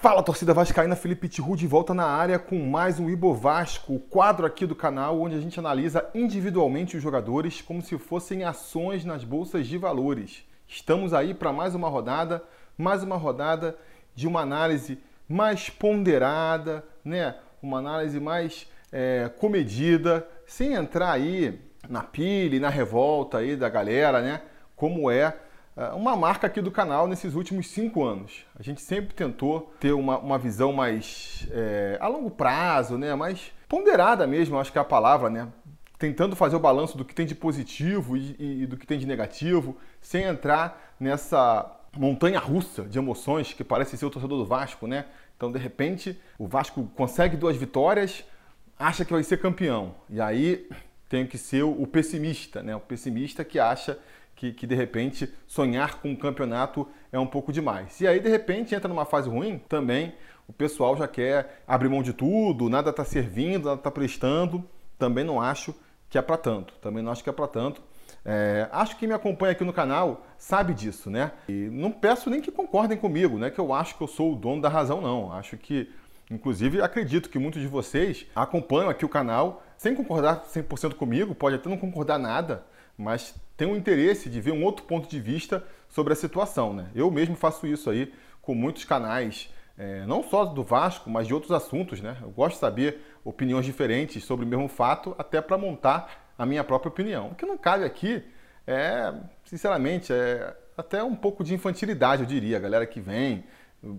Fala torcida vascaína, Felipe Tiru de volta na área com mais um Ibo Vasco, o quadro aqui do canal onde a gente analisa individualmente os jogadores como se fossem ações nas bolsas de valores. Estamos aí para mais uma rodada, mais uma rodada de uma análise mais ponderada, né? Uma análise mais é, comedida, sem entrar aí na pilha na revolta aí da galera, né? Como é, uma marca aqui do canal nesses últimos cinco anos. A gente sempre tentou ter uma, uma visão mais é, a longo prazo, né? mais ponderada mesmo, acho que é a palavra, né? tentando fazer o balanço do que tem de positivo e, e do que tem de negativo, sem entrar nessa montanha russa de emoções que parece ser o torcedor do Vasco, né? Então, de repente, o Vasco consegue duas vitórias, acha que vai ser campeão. E aí tem que ser o pessimista, né? O pessimista que acha que, que de repente sonhar com um campeonato é um pouco demais. E aí de repente entra numa fase ruim também, o pessoal já quer abrir mão de tudo, nada está servindo, nada está prestando. Também não acho que é para tanto. Também não acho que é para tanto. É, acho que me acompanha aqui no canal sabe disso, né? E não peço nem que concordem comigo, né? Que eu acho que eu sou o dono da razão, não. Acho que, inclusive, acredito que muitos de vocês acompanham aqui o canal sem concordar 100% comigo, pode até não concordar nada, mas tem um interesse de ver um outro ponto de vista sobre a situação. Né? Eu mesmo faço isso aí com muitos canais, é, não só do Vasco, mas de outros assuntos. Né? Eu gosto de saber opiniões diferentes sobre o mesmo fato, até para montar a minha própria opinião. O que não cabe aqui é, sinceramente, é até um pouco de infantilidade, eu diria. A galera que vem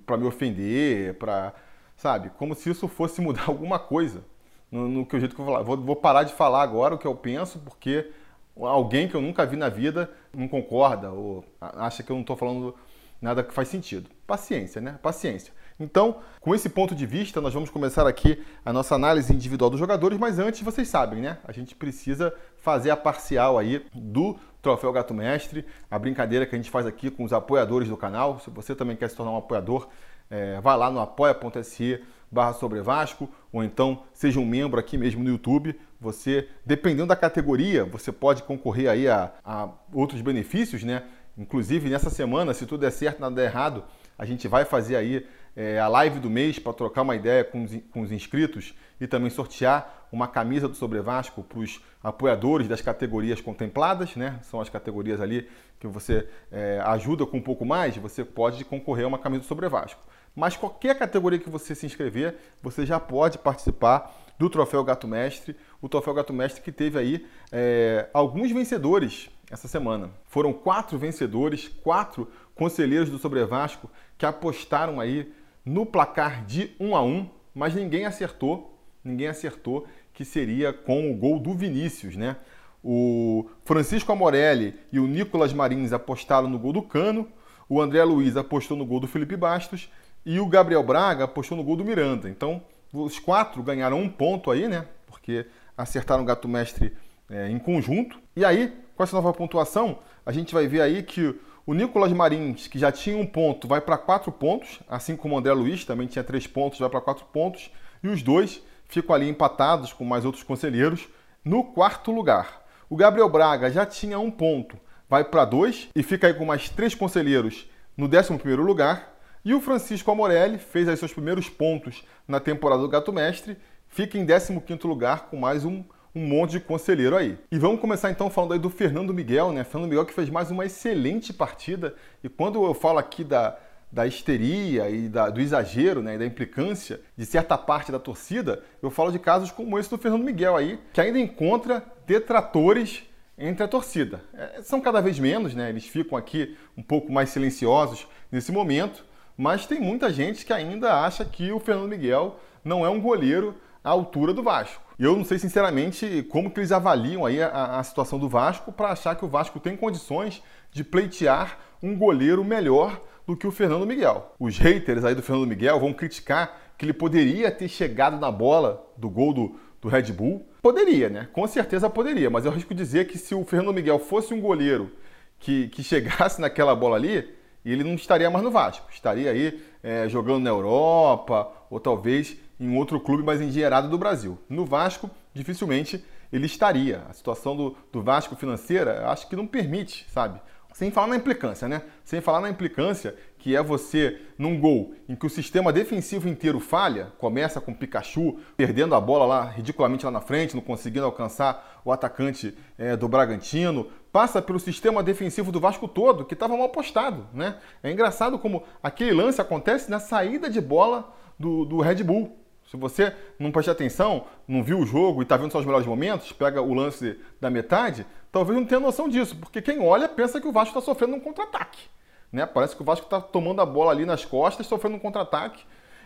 para me ofender, para, sabe, como se isso fosse mudar alguma coisa no, no que o jeito que eu vou falar. Vou, vou parar de falar agora o que eu penso, porque alguém que eu nunca vi na vida não concorda ou acha que eu não estou falando nada que faz sentido. Paciência, né? Paciência. Então, com esse ponto de vista, nós vamos começar aqui a nossa análise individual dos jogadores, mas antes, vocês sabem, né? A gente precisa fazer a parcial aí do Troféu Gato Mestre, a brincadeira que a gente faz aqui com os apoiadores do canal. Se você também quer se tornar um apoiador, é, vá lá no apoia.se barra sobre Vasco, ou então seja um membro aqui mesmo no YouTube. Você, dependendo da categoria, você pode concorrer aí a, a outros benefícios, né? Inclusive, nessa semana, se tudo der certo, nada der errado, a gente vai fazer aí é, a live do mês para trocar uma ideia com os, com os, inscritos e também sortear uma camisa do Sobre Vasco para os apoiadores das categorias contempladas, né? São as categorias ali que você é, ajuda com um pouco mais, você pode concorrer a uma camisa do Sobre Vasco. Mas qualquer categoria que você se inscrever, você já pode participar do Troféu Gato Mestre. O Troféu Gato Mestre que teve aí é, alguns vencedores essa semana. Foram quatro vencedores, quatro conselheiros do Sobre Vasco que apostaram aí no placar de 1 a 1, mas ninguém acertou, ninguém acertou que seria com o gol do Vinícius, né? O Francisco Amorelli e o Nicolas Marins apostaram no gol do Cano, o André Luiz apostou no gol do Felipe Bastos e o Gabriel Braga apostou no gol do Miranda. Então, os quatro ganharam um ponto aí, né? Porque acertaram o gato mestre é, em conjunto. E aí, com essa nova pontuação, a gente vai ver aí que o Nicolas Marins, que já tinha um ponto, vai para quatro pontos, assim como o André Luiz também tinha três pontos, vai para quatro pontos. E os dois ficam ali empatados com mais outros conselheiros no quarto lugar. O Gabriel Braga já tinha um ponto, vai para dois e fica aí com mais três conselheiros no décimo primeiro lugar. E o Francisco Amorelli fez aí seus primeiros pontos na temporada do Gato Mestre, fica em 15º lugar com mais um, um monte de conselheiro aí. E vamos começar então falando aí do Fernando Miguel, né? Fernando Miguel que fez mais uma excelente partida. E quando eu falo aqui da, da histeria e da, do exagero, né, e da implicância de certa parte da torcida, eu falo de casos como esse do Fernando Miguel aí, que ainda encontra detratores entre a torcida. É, são cada vez menos, né? Eles ficam aqui um pouco mais silenciosos nesse momento, mas tem muita gente que ainda acha que o Fernando Miguel não é um goleiro à altura do Vasco. E eu não sei sinceramente como que eles avaliam aí a, a situação do Vasco para achar que o Vasco tem condições de pleitear um goleiro melhor do que o Fernando Miguel. Os haters aí do Fernando Miguel vão criticar que ele poderia ter chegado na bola do gol do, do Red Bull. Poderia, né? Com certeza poderia, mas eu risco dizer que se o Fernando Miguel fosse um goleiro que, que chegasse naquela bola ali, e ele não estaria mais no Vasco, estaria aí é, jogando na Europa ou talvez em outro clube mais engenheirado do Brasil. No Vasco, dificilmente ele estaria. A situação do, do Vasco financeira, acho que não permite, sabe? Sem falar na implicância, né? Sem falar na implicância que é você, num gol em que o sistema defensivo inteiro falha, começa com o Pikachu perdendo a bola lá ridiculamente lá na frente, não conseguindo alcançar o atacante é, do Bragantino, passa pelo sistema defensivo do Vasco todo, que estava mal postado. Né? É engraçado como aquele lance acontece na saída de bola do, do Red Bull. Se você não prestar atenção, não viu o jogo e está vendo só os melhores momentos, pega o lance da metade, talvez não tenha noção disso, porque quem olha pensa que o Vasco está sofrendo um contra-ataque. Né? Parece que o Vasco está tomando a bola ali nas costas, sofrendo um contra-ataque.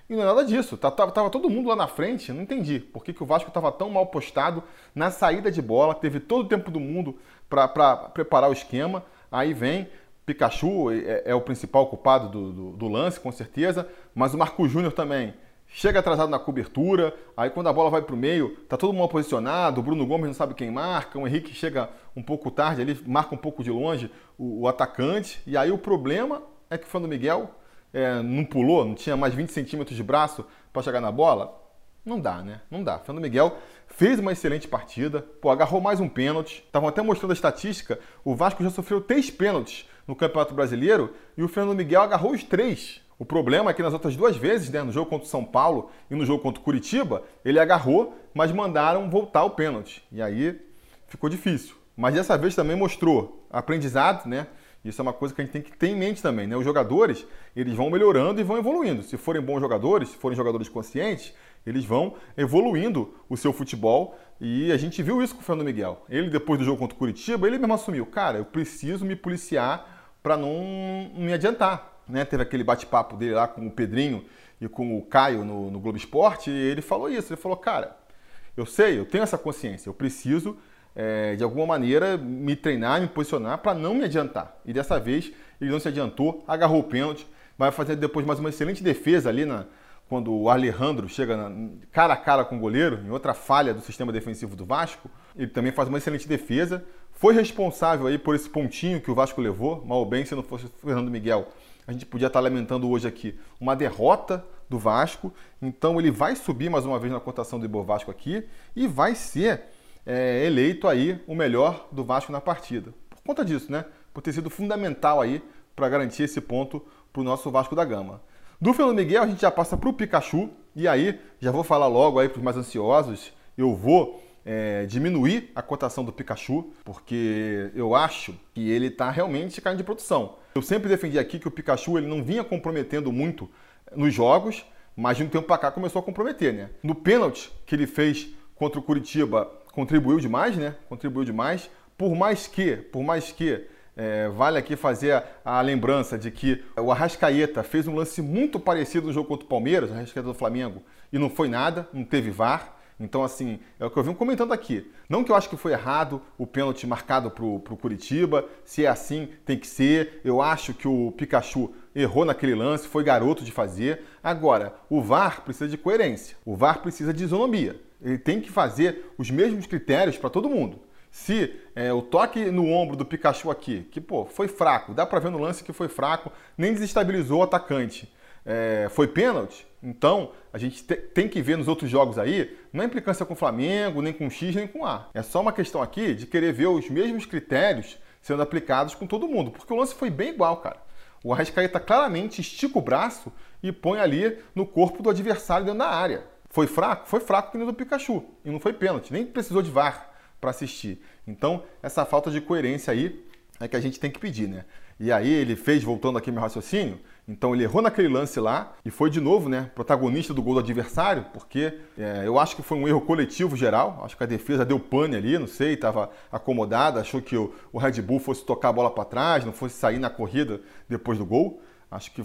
E não é nada disso. Tava, tá, tava todo mundo lá na frente. Não entendi por que, que o Vasco estava tão mal postado na saída de bola. Teve todo o tempo do mundo para preparar o esquema. Aí vem Pikachu, é, é o principal culpado do, do, do, lance, com certeza. Mas o Marco Júnior também chega atrasado na cobertura, aí quando a bola vai para o meio, tá todo mundo posicionado, o Bruno Gomes não sabe quem marca, o Henrique chega um pouco tarde ali, marca um pouco de longe o, o atacante, e aí o problema é que o Fernando Miguel é, não pulou, não tinha mais 20 centímetros de braço para chegar na bola. Não dá, né? Não dá. Fernando Miguel fez uma excelente partida, pô, agarrou mais um pênalti. Estavam até mostrando a estatística, o Vasco já sofreu três pênaltis no Campeonato Brasileiro e o Fernando Miguel agarrou os três. O problema é que nas outras duas vezes, né, no jogo contra o São Paulo e no jogo contra o Curitiba, ele agarrou, mas mandaram voltar o pênalti. E aí ficou difícil. Mas dessa vez também mostrou aprendizado, né? Isso é uma coisa que a gente tem que ter em mente também, né? Os jogadores, eles vão melhorando e vão evoluindo. Se forem bons jogadores, se forem jogadores conscientes, eles vão evoluindo o seu futebol e a gente viu isso com o Fernando Miguel. Ele, depois do jogo contra o Curitiba, ele mesmo assumiu, cara, eu preciso me policiar para não me adiantar né, teve aquele bate-papo dele lá com o Pedrinho e com o Caio no, no Globo Esporte, e ele falou isso, ele falou, cara, eu sei, eu tenho essa consciência, eu preciso, é, de alguma maneira, me treinar, me posicionar para não me adiantar. E dessa vez ele não se adiantou, agarrou o pênalti, vai fazer depois mais uma excelente defesa ali na, quando o Alejandro chega cara a cara com o goleiro, em outra falha do sistema defensivo do Vasco, ele também faz uma excelente defesa, foi responsável aí por esse pontinho que o Vasco levou, mal ou bem, se não fosse o Fernando Miguel, a gente podia estar lamentando hoje aqui uma derrota do Vasco. Então ele vai subir mais uma vez na cotação do Ibovasco aqui e vai ser é, eleito aí o melhor do Vasco na partida. Por conta disso, né? Por ter sido fundamental aí para garantir esse ponto para o nosso Vasco da Gama. Do Fernando Miguel a gente já passa para o Pikachu e aí já vou falar logo aí para os mais ansiosos. Eu vou é, diminuir a cotação do Pikachu, porque eu acho que ele está realmente caindo de produção. Eu sempre defendi aqui que o Pikachu ele não vinha comprometendo muito nos jogos, mas de um tempo para cá começou a comprometer, né? No pênalti que ele fez contra o Curitiba, contribuiu demais, né? Contribuiu demais. Por mais que, por mais que é, vale aqui fazer a, a, lembrança de que o Arrascaeta fez um lance muito parecido no jogo contra o Palmeiras, o Arrascaeta do Flamengo, e não foi nada, não teve VAR. Então, assim, é o que eu vim comentando aqui. Não que eu acho que foi errado o pênalti marcado para o Curitiba, se é assim, tem que ser. Eu acho que o Pikachu errou naquele lance, foi garoto de fazer. Agora, o VAR precisa de coerência, o VAR precisa de isonomia. Ele tem que fazer os mesmos critérios para todo mundo. Se é, o toque no ombro do Pikachu aqui, que pô, foi fraco, dá para ver no lance que foi fraco, nem desestabilizou o atacante é, foi pênalti, então a gente te, tem que ver nos outros jogos aí, não é implicância com o Flamengo, nem com X, nem com A. É só uma questão aqui de querer ver os mesmos critérios sendo aplicados com todo mundo, porque o lance foi bem igual, cara. O Arrascaeta claramente estica o braço e põe ali no corpo do adversário dentro da área. Foi fraco? Foi fraco que nem do Pikachu. E não foi pênalti, nem precisou de VAR para assistir. Então, essa falta de coerência aí é que a gente tem que pedir, né? E aí ele fez, voltando aqui meu raciocínio, então ele errou naquele lance lá e foi de novo, né, protagonista do gol do adversário, porque é, eu acho que foi um erro coletivo geral. Acho que a defesa deu pane ali, não sei, estava acomodada, achou que o, o, Red Bull fosse tocar a bola para trás, não fosse sair na corrida depois do gol. Acho que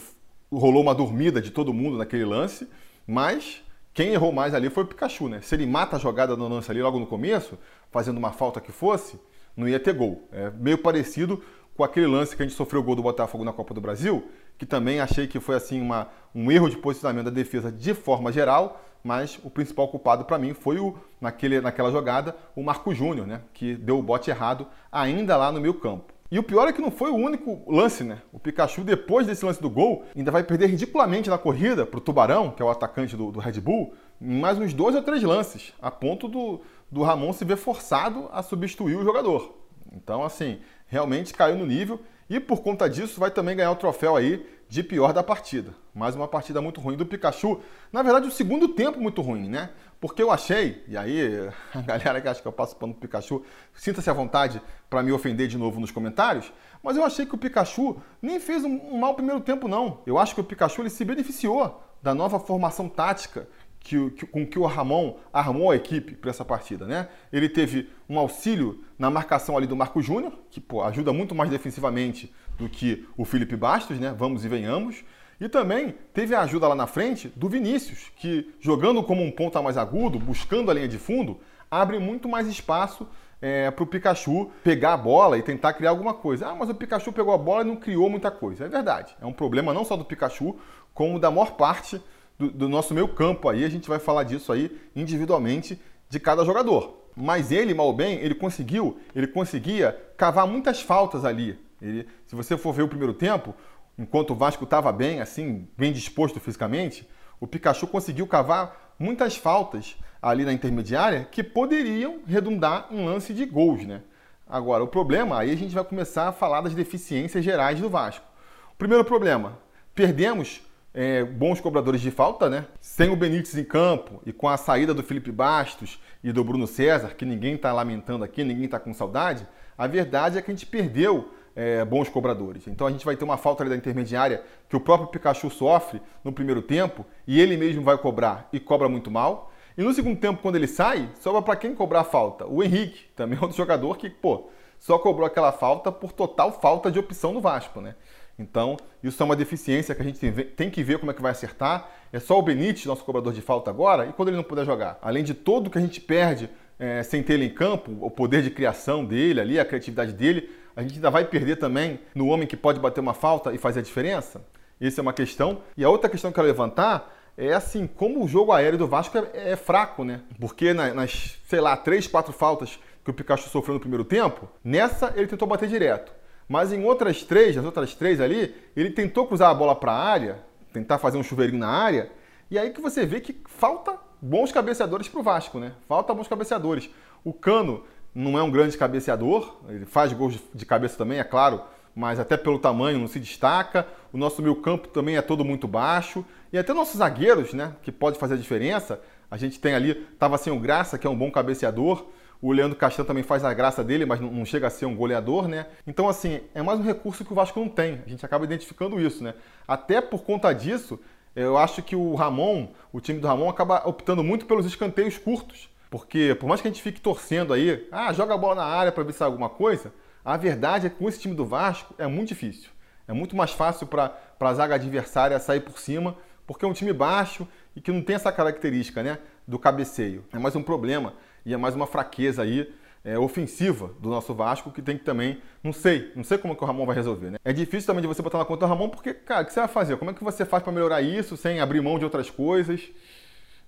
rolou uma dormida de todo mundo naquele lance, mas quem errou mais ali foi o Pikachu, né? Se ele mata a jogada no lance ali logo no começo, fazendo uma falta que fosse, não ia ter gol. É meio parecido com aquele lance que a gente sofreu o gol do Botafogo na Copa do Brasil, que também achei que foi assim uma, um erro de posicionamento da defesa de forma geral, mas o principal culpado para mim foi o naquele, naquela jogada o Marco Júnior, né, que deu o bote errado ainda lá no meio campo. E o pior é que não foi o único lance, né? O Pikachu, depois desse lance do gol, ainda vai perder ridiculamente na corrida para o Tubarão, que é o atacante do, do, Red Bull, mais uns dois ou três lances, a ponto do, do Ramon se ver forçado a substituir o jogador. Então, assim, realmente caiu no nível e por conta disso vai também ganhar o troféu aí de pior da partida. Mais uma partida muito ruim do Pikachu. Na verdade, o segundo tempo muito ruim, né? Porque eu achei, e aí a galera que acha que eu passo pano pro Pikachu, sinta-se à vontade para me ofender de novo nos comentários, mas eu achei que o Pikachu nem fez um, mau primeiro tempo, não. Eu acho que o Pikachu ele se beneficiou da nova formação tática que, que, com que o Ramon armou a equipe para essa partida, né? Ele teve um auxílio na marcação ali do Marco Júnior, que pô, ajuda muito mais defensivamente do que o Felipe Bastos, né? Vamos e venhamos. E também teve a ajuda lá na frente do Vinícius, que jogando como um ponta mais agudo, buscando a linha de fundo, abre muito mais espaço é, para o Pikachu pegar a bola e tentar criar alguma coisa. Ah, mas o Pikachu pegou a bola e não criou muita coisa. É verdade. É um problema não só do Pikachu, como da maior parte do, do nosso meio campo aí. A gente vai falar disso aí individualmente de cada jogador. Mas ele, mal bem, ele conseguiu, ele conseguia cavar muitas faltas ali. Ele, se você for ver o primeiro tempo, enquanto o Vasco estava bem, assim, bem disposto fisicamente, o Pikachu conseguiu cavar muitas faltas ali na intermediária que poderiam redundar em lance de gols, né? Agora, o problema, aí a gente vai começar a falar das deficiências gerais do Vasco. O primeiro problema, perdemos é, bons cobradores de falta, né? Sem o Benítez em campo e com a saída do Felipe Bastos e do Bruno César, que ninguém está lamentando aqui, ninguém está com saudade, a verdade é que a gente perdeu é, bons cobradores. Então a gente vai ter uma falta da intermediária que o próprio Pikachu sofre no primeiro tempo e ele mesmo vai cobrar e cobra muito mal. E no segundo tempo, quando ele sai, sobra para quem cobrar a falta? O Henrique, também é outro jogador que, pô, só cobrou aquela falta por total falta de opção no Vasco, né? Então, isso é uma deficiência que a gente tem que ver como é que vai acertar. É só o Benítez, nosso cobrador de falta agora, e quando ele não puder jogar. Além de tudo que a gente perde é, sem ter ele em campo, o poder de criação dele ali, a criatividade dele, a gente ainda vai perder também no homem que pode bater uma falta e fazer a diferença? Essa é uma questão. E a outra questão que eu quero levantar é assim, como o jogo aéreo do Vasco é, é fraco, né? Porque nas, sei lá, três, quatro faltas que o Pikachu sofreu no primeiro tempo, nessa ele tentou bater direto. Mas em outras três, as outras três ali, ele tentou cruzar a bola para a área, tentar fazer um chuveirinho na área, e aí que você vê que falta bons cabeceadores para o Vasco, né? Falta bons cabeceadores. O Cano não é um grande cabeceador, ele faz gols de cabeça também, é claro, mas até pelo tamanho não se destaca. O nosso meio campo também é todo muito baixo. E até nossos zagueiros, né, que pode fazer a diferença. A gente tem ali, tava sem o Graça, que é um bom cabeceador. O Leandro Castanho também faz a graça dele, mas não chega a ser um goleador, né? Então, assim, é mais um recurso que o Vasco não tem. A gente acaba identificando isso, né? Até por conta disso, eu acho que o Ramon, o time do Ramon, acaba optando muito pelos escanteios curtos. Porque por mais que a gente fique torcendo aí, ah, joga a bola na área para ver se sai alguma coisa, a verdade é que com esse time do Vasco é muito difícil. É muito mais fácil para a zaga adversária sair por cima, porque é um time baixo e que não tem essa característica né, do cabeceio. É mais um problema e é mais uma fraqueza aí é, ofensiva do nosso Vasco que tem que também, não sei, não sei como que o Ramon vai resolver, né? É difícil também de você botar na conta do Ramon porque, cara, o que você vai fazer? Como é que você faz para melhorar isso sem abrir mão de outras coisas?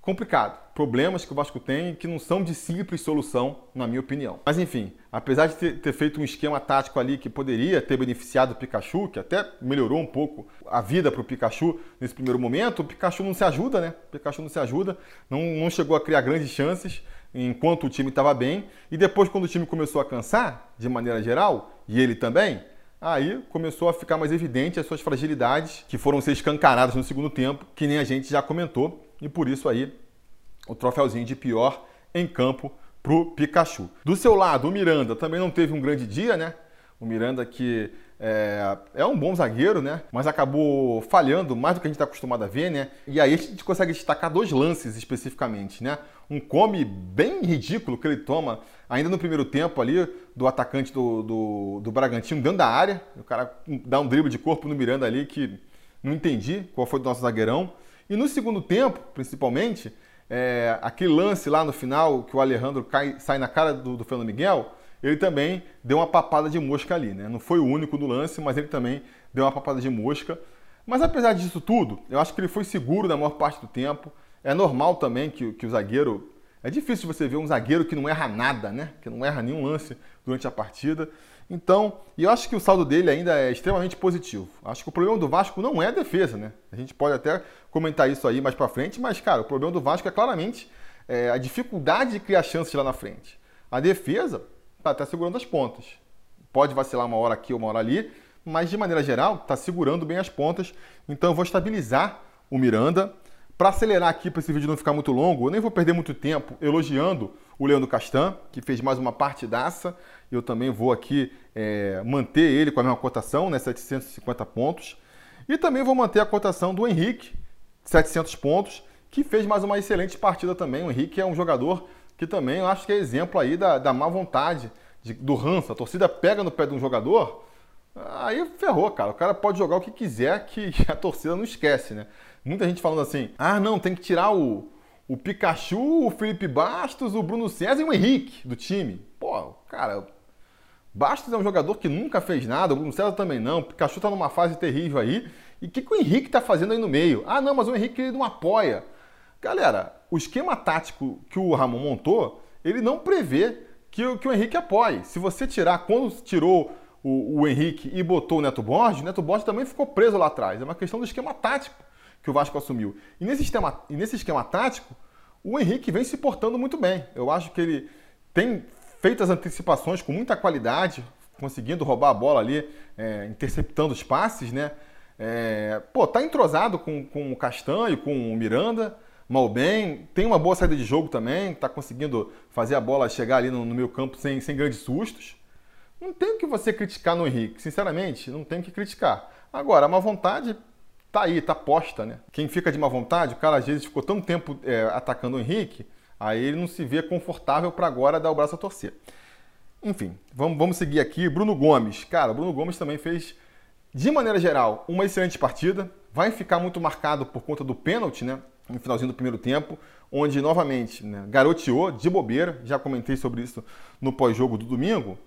Complicado. Problemas que o Vasco tem que não são de simples solução, na minha opinião. Mas enfim, apesar de ter, feito um esquema tático ali que poderia ter beneficiado o Pikachu, que até melhorou um pouco a vida para o Pikachu nesse primeiro momento, o Pikachu não se ajuda, né? O Pikachu não se ajuda, não, não chegou a criar grandes chances enquanto o time estava bem. E depois, quando o time começou a cansar, de maneira geral, e ele também, aí começou a ficar mais evidente as suas fragilidades que foram ser escancaradas no segundo tempo, que nem a gente já comentou e por isso aí o troféuzinho de pior em campo pro Pikachu. Do seu lado, o Miranda também não teve um grande dia, né? O Miranda que é, é, um bom zagueiro, né? Mas acabou falhando mais do que a gente está acostumado a ver, né? E aí a gente consegue destacar dois lances especificamente, né? Um come bem ridículo que ele toma ainda no primeiro tempo ali do atacante do, do, do Bragantino dentro da área. O cara dá um drible de corpo no Miranda ali que não entendi qual foi do nosso zagueirão. E no segundo tempo, principalmente, é, aquele lance lá no final que o Alejandro cai, sai na cara do, do Fernando Miguel, ele também deu uma papada de mosca ali, né? Não foi o único do lance, mas ele também deu uma papada de mosca. Mas apesar disso tudo, eu acho que ele foi seguro na maior parte do tempo. É normal também que, que o zagueiro. É difícil você ver um zagueiro que não erra nada, né? Que não erra nenhum lance durante a partida. Então, eu acho que o saldo dele ainda é extremamente positivo. Acho que o problema do Vasco não é a defesa, né? A gente pode até comentar isso aí mais para frente, mas, cara, o problema do Vasco é claramente é, a dificuldade de criar chances lá na frente. A defesa tá até segurando as pontas. Pode vacilar uma hora aqui, uma hora ali, mas de maneira geral está segurando bem as pontas. Então eu vou estabilizar o Miranda. Para acelerar aqui, para esse vídeo não ficar muito longo, eu nem vou perder muito tempo elogiando o Leandro Castan, que fez mais uma partidaça. Eu também vou aqui é, manter ele com a mesma cotação, né, 750 pontos. E também vou manter a cotação do Henrique, 700 pontos, que fez mais uma excelente partida também. O Henrique é um jogador que também eu acho que é exemplo aí da, da má vontade, de, do ranço. A torcida pega no pé de um jogador, aí ferrou, cara. O cara pode jogar o que quiser que a torcida não esquece, né? Muita gente falando assim, ah, não, tem que tirar o, o Pikachu, o Felipe Bastos, o Bruno César e o Henrique do time. Pô, cara, Bastos é um jogador que nunca fez nada, o Bruno César também não, o Pikachu tá numa fase terrível aí. E o que, que o Henrique tá fazendo aí no meio? Ah, não, mas o Henrique ele não apoia. Galera, o esquema tático que o Ramon montou, ele não prevê que, que o Henrique apoie. Se você tirar, quando tirou o, o Henrique e botou o Neto Borges, o Neto Borges também ficou preso lá atrás. É uma questão do esquema tático que o Vasco assumiu. E nesse esquema, e nesse esquema tático, o Henrique vem se portando muito bem. Eu acho que ele tem feito as antecipações com muita qualidade, conseguindo roubar a bola ali, é, interceptando os passes, né? É, pô, tá entrosado com, com o Castanho, com o Miranda, mal bem, tem uma boa saída de jogo também, tá conseguindo fazer a bola chegar ali no, no meio campo sem, sem grandes sustos. Não tem o que você criticar no Henrique, sinceramente, não tem o que criticar. Agora, a má vontade tá aí, tá posta, né? Quem fica de má vontade, o cara às vezes ficou tanto tempo é, atacando o Henrique, aí ele não se vê confortável para agora dar o braço a torcer. Enfim, vamos, vamos seguir aqui. Bruno Gomes. Cara, Bruno Gomes também fez, de maneira geral, uma excelente partida. Vai ficar muito marcado por conta do pênalti, né? No finalzinho do primeiro tempo, onde novamente né, garoteou de bobeira. Já comentei sobre isso no pós-jogo do domingo.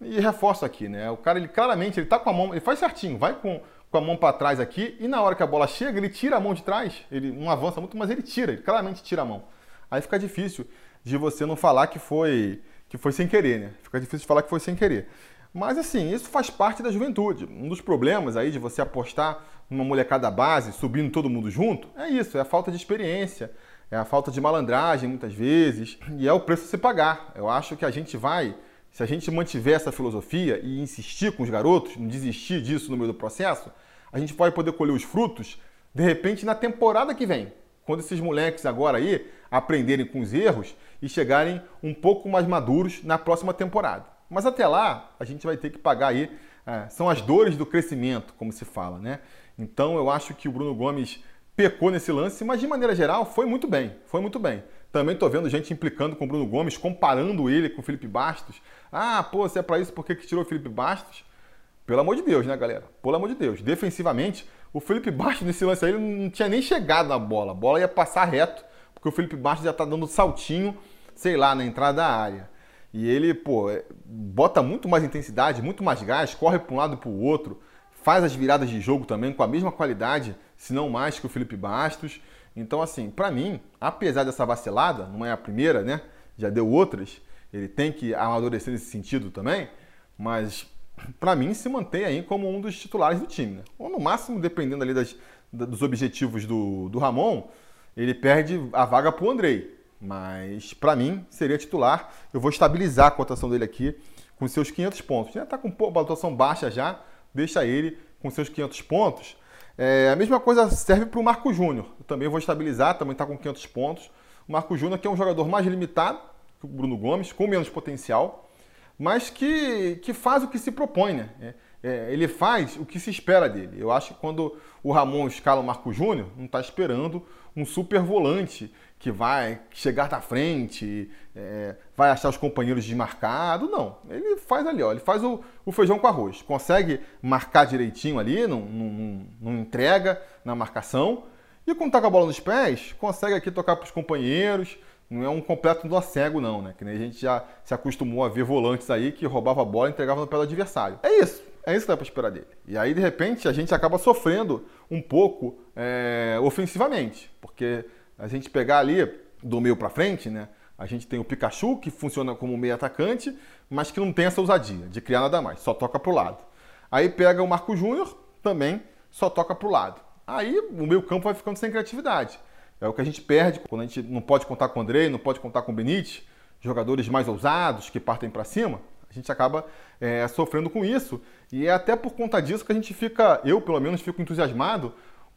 E reforço aqui, né? O cara, ele claramente, ele tá com a mão, ele faz certinho, vai com com a mão para trás aqui e na hora que a bola chega, ele tira a mão de trás. Ele não avança muito, mas ele tira, ele claramente tira a mão. Aí fica difícil de você não falar que foi que foi sem querer, né? Fica difícil de falar que foi sem querer. Mas assim, isso faz parte da juventude. Um dos problemas aí de você apostar numa molecada base, subindo todo mundo junto, é isso, é a falta de experiência, é a falta de malandragem muitas vezes, e é o preço a se pagar. Eu acho que a gente vai se a gente mantiver essa filosofia e insistir com os garotos, não desistir disso no meio do processo, a gente pode poder colher os frutos, de repente, na temporada que vem. Quando esses moleques agora aí aprenderem com os erros e chegarem um pouco mais maduros na próxima temporada. Mas até lá, a gente vai ter que pagar aí, é, são as dores do crescimento, como se fala, né? Então eu acho que o Bruno Gomes pecou nesse lance, mas de maneira geral foi muito bem, foi muito bem. Também estou vendo gente implicando com o Bruno Gomes, comparando ele com o Felipe Bastos. Ah, pô, se é para isso, por que, que tirou o Felipe Bastos? Pelo amor de Deus, né, galera? Pelo amor de Deus. Defensivamente, o Felipe Bastos nesse lance aí não tinha nem chegado na bola. A bola ia passar reto, porque o Felipe Bastos já está dando saltinho, sei lá, na entrada da área. E ele, pô, é, bota muito mais intensidade, muito mais gás, corre para um lado e para o outro, faz as viradas de jogo também com a mesma qualidade, se não mais que o Felipe Bastos. Então, assim, para mim, apesar dessa vacilada, não é a primeira, né? Já deu outras, ele tem que amadurecer nesse sentido também, mas para mim se mantém aí como um dos titulares do time, né? Ou no máximo, dependendo ali das, dos objetivos do, do Ramon, ele perde a vaga para o Andrei. Mas para mim seria titular. Eu vou estabilizar a cotação dele aqui com seus 500 pontos. Já está com pontuação baixa já, deixa ele com seus 500 pontos é, a mesma coisa serve para o Marco Júnior. Eu também vou estabilizar, também está com 500 pontos. O Marco Júnior que é um jogador mais limitado que o Bruno Gomes, com menos potencial, mas que, que faz o que se propõe, né? É, é, ele faz o que se espera dele. Eu acho que quando o Ramon escala o Marco Júnior, não está esperando um super volante que vai chegar na frente, é, vai achar os companheiros desmarcados. Não, ele faz ali, ó, ele faz o, o feijão com arroz. Consegue marcar direitinho ali, não, não, não entrega na marcação. E quando tá com a bola nos pés, consegue aqui tocar para os companheiros. Não é um completo do cego, não, né? Que nem a gente já se acostumou a ver volantes aí que roubava a bola e entregava no pé do adversário. É isso. É isso que dá para esperar dele. E aí, de repente, a gente acaba sofrendo um pouco é, ofensivamente. Porque a gente pegar ali do meio para frente, né? A gente tem o Pikachu, que funciona como meio atacante, mas que não tem essa ousadia de criar nada mais, só toca para o lado. Aí pega o Marco Júnior, também só toca para o lado. Aí o meio campo vai ficando sem criatividade. É o que a gente perde quando a gente não pode contar com o Andrei, não pode contar com o Benítez, jogadores mais ousados que partem para cima. A gente acaba é, sofrendo com isso. E é até por conta disso que a gente fica, eu pelo menos, fico entusiasmado